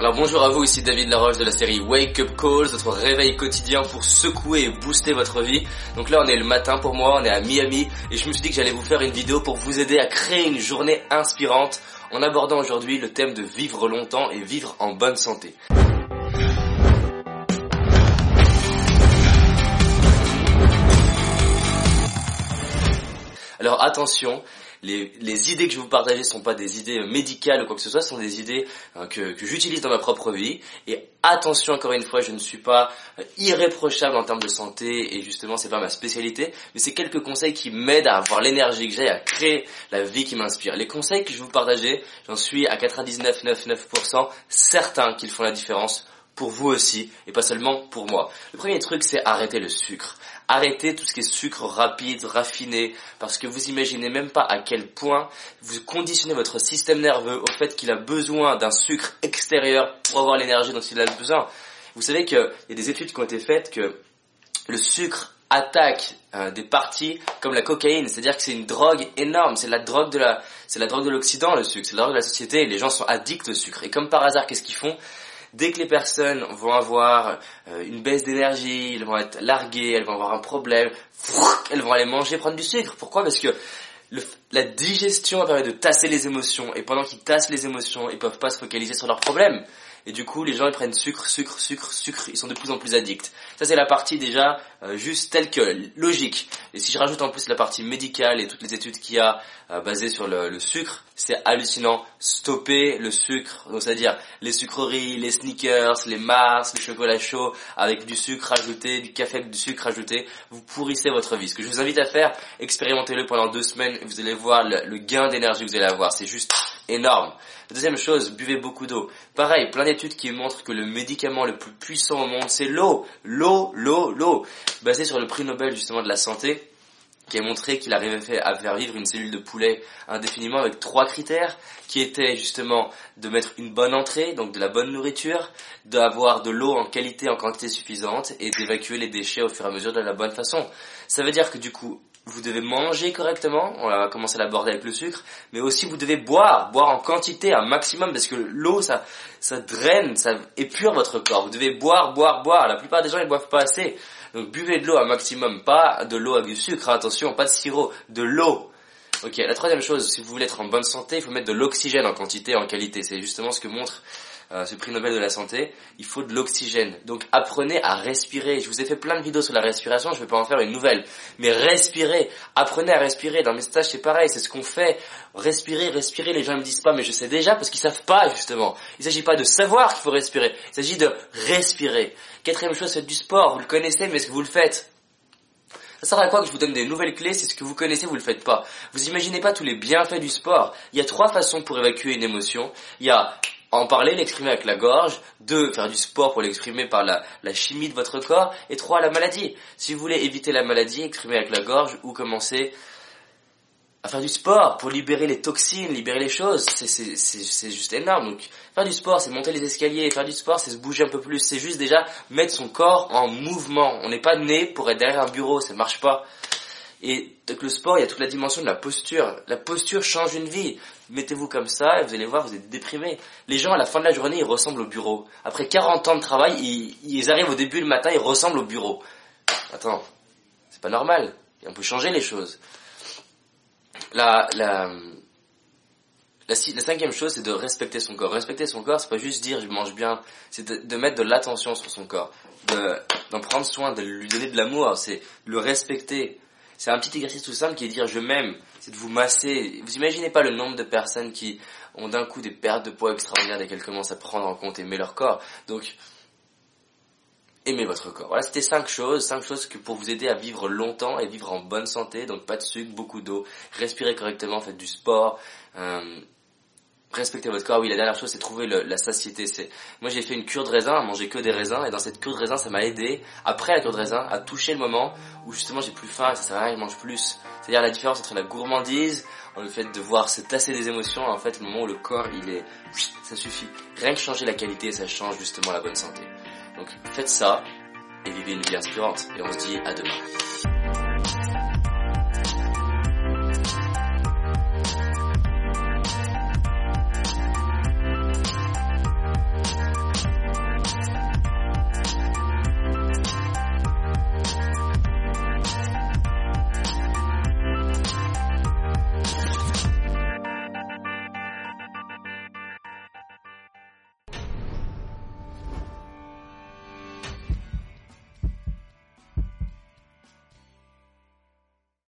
Alors bonjour à vous, ici David Laroche de la série Wake Up Calls, votre réveil quotidien pour secouer et booster votre vie. Donc là on est le matin pour moi, on est à Miami et je me suis dit que j'allais vous faire une vidéo pour vous aider à créer une journée inspirante en abordant aujourd'hui le thème de vivre longtemps et vivre en bonne santé. Alors attention, les, idées que je vais vous partager sont pas des idées médicales ou quoi que ce soit, sont des idées hein, que, j'utilise dans ma propre vie. Et attention, encore une fois, je ne suis pas euh, irréprochable en termes de santé et justement, c'est pas ma spécialité, mais c'est quelques conseils qui m'aident à avoir l'énergie que j'ai, à créer la vie qui m'inspire. Les conseils que je vous partager, j'en suis à 99,99% certain qu'ils font la différence pour vous aussi et pas seulement pour moi. Le premier truc, c'est arrêter le sucre. Arrêtez tout ce qui est sucre rapide, raffiné, parce que vous imaginez même pas à quel point vous conditionnez votre système nerveux au fait qu'il a besoin d'un sucre extérieur pour avoir l'énergie dont il a besoin. Vous savez qu'il y a des études qui ont été faites que le sucre attaque euh, des parties comme la cocaïne, c'est-à-dire que c'est une drogue énorme, c'est la drogue de la, c'est la drogue de l'Occident le sucre, c'est la drogue de la société, les gens sont addicts au sucre. Et comme par hasard, qu'est-ce qu'ils font? Dès que les personnes vont avoir euh, une baisse d'énergie, elles vont être larguées, elles vont avoir un problème, elles vont aller manger, prendre du sucre. Pourquoi? Parce que la digestion permet de tasser les émotions et pendant qu'ils tassent les émotions, ils peuvent pas se focaliser sur leurs problèmes. Et du coup, les gens ils prennent sucre, sucre, sucre, sucre. Ils sont de plus en plus addicts. Ça c'est la partie déjà euh, juste telle que logique. Et si je rajoute en plus la partie médicale et toutes les études qu'il y a euh, basées sur le, le sucre, c'est hallucinant. Stopper le sucre, c'est-à-dire les sucreries, les sneakers, les Mars, les chocolats chauds avec du sucre ajouté, du café avec du sucre ajouté, vous pourrissez votre vie. Ce que je vous invite à faire, expérimentez-le pendant deux semaines vous allez voir le gain d'énergie que vous allez avoir. C'est juste énorme. deuxième chose, buvez beaucoup d'eau. Pareil, plein d'études qui montrent que le médicament le plus puissant au monde, c'est l'eau. L'eau, l'eau, l'eau. Basé sur le prix Nobel justement de la santé, qui a montré qu'il arrivait à faire vivre une cellule de poulet indéfiniment avec trois critères, qui étaient justement de mettre une bonne entrée, donc de la bonne nourriture, d'avoir de l'eau en qualité, en quantité suffisante, et d'évacuer les déchets au fur et à mesure de la bonne façon. Ça veut dire que du coup, vous devez manger correctement, on va commencer à l'aborder avec le sucre, mais aussi vous devez boire, boire en quantité, un maximum, parce que l'eau, ça, ça draine, ça épure votre corps. Vous devez boire, boire, boire. La plupart des gens, ils boivent pas assez. Donc buvez de l'eau un maximum, pas de l'eau avec du sucre, attention, pas de sirop, de l'eau. Ok, la troisième chose, si vous voulez être en bonne santé, il faut mettre de l'oxygène en quantité en qualité. C'est justement ce que montre euh, ce prix Nobel de la santé, il faut de l'oxygène. Donc apprenez à respirer. Je vous ai fait plein de vidéos sur la respiration, je vais pas en faire une nouvelle. Mais respirez, apprenez à respirer. Dans mes stages, c'est pareil, c'est ce qu'on fait. Respirer, respirer, les gens me disent pas, mais je sais déjà parce qu'ils savent pas, justement. Il s'agit pas de savoir qu'il faut respirer, il s'agit de respirer. Quatrième chose, c'est du sport. Vous le connaissez, mais est-ce que vous le faites? Ça sert à quoi que je vous donne des nouvelles clés si ce que vous connaissez vous le faites pas? Vous imaginez pas tous les bienfaits du sport. Il y a trois façons pour évacuer une émotion. Il y a en parler, l'exprimer avec la gorge, deux, faire du sport pour l'exprimer par la, chimie de votre corps, et trois, la maladie. Si vous voulez éviter la maladie, exprimer avec la gorge ou commencer à faire du sport pour libérer les toxines, libérer les choses, c'est juste énorme. Donc faire du sport, c'est monter les escaliers, faire du sport, c'est se bouger un peu plus, c'est juste déjà mettre son corps en mouvement. On n'est pas né pour être derrière un bureau, ça marche pas. Et avec le sport, il y a toute la dimension de la posture. La posture change une vie. Mettez-vous comme ça et vous allez voir, vous êtes déprimé. Les gens, à la fin de la journée, ils ressemblent au bureau. Après 40 ans de travail, ils, arrivent au début le matin, ils ressemblent au bureau. Attends, c'est pas normal. on peut changer les choses. La, la, la, cinquième chose, c'est de respecter son corps. Respecter son corps, c'est pas juste dire je mange bien, c'est de, mettre de l'attention sur son corps, d'en prendre soin, de lui donner de l'amour, c'est le respecter. C'est un petit exercice tout simple qui est dire je m'aime, c'est de vous masser. Vous imaginez pas le nombre de personnes qui ont d'un coup des pertes de poids extraordinaires dès qu'elles commencent à prendre en compte aimer leur corps. Donc, aimez votre corps. Voilà, c'était cinq choses, cinq choses que pour vous aider à vivre longtemps et vivre en bonne santé. Donc pas de sucre, beaucoup d'eau, respirez correctement, faites du sport. Euh, respectez votre corps. Oui, la dernière chose, c'est trouver la satiété. C'est moi, j'ai fait une cure de raisin, à manger que des raisins, et dans cette cure de raisin, ça m'a aidé après la cure de raisin à toucher le moment où justement j'ai plus faim, ça sert à rien, je mange plus. C'est-à-dire la différence entre la gourmandise, le fait de voir se tasser des émotions, en fait, le moment où le corps, il est, ça suffit. Rien que changer la qualité, ça change justement la bonne santé. Donc faites ça et vivez une vie inspirante. Et on se dit à demain.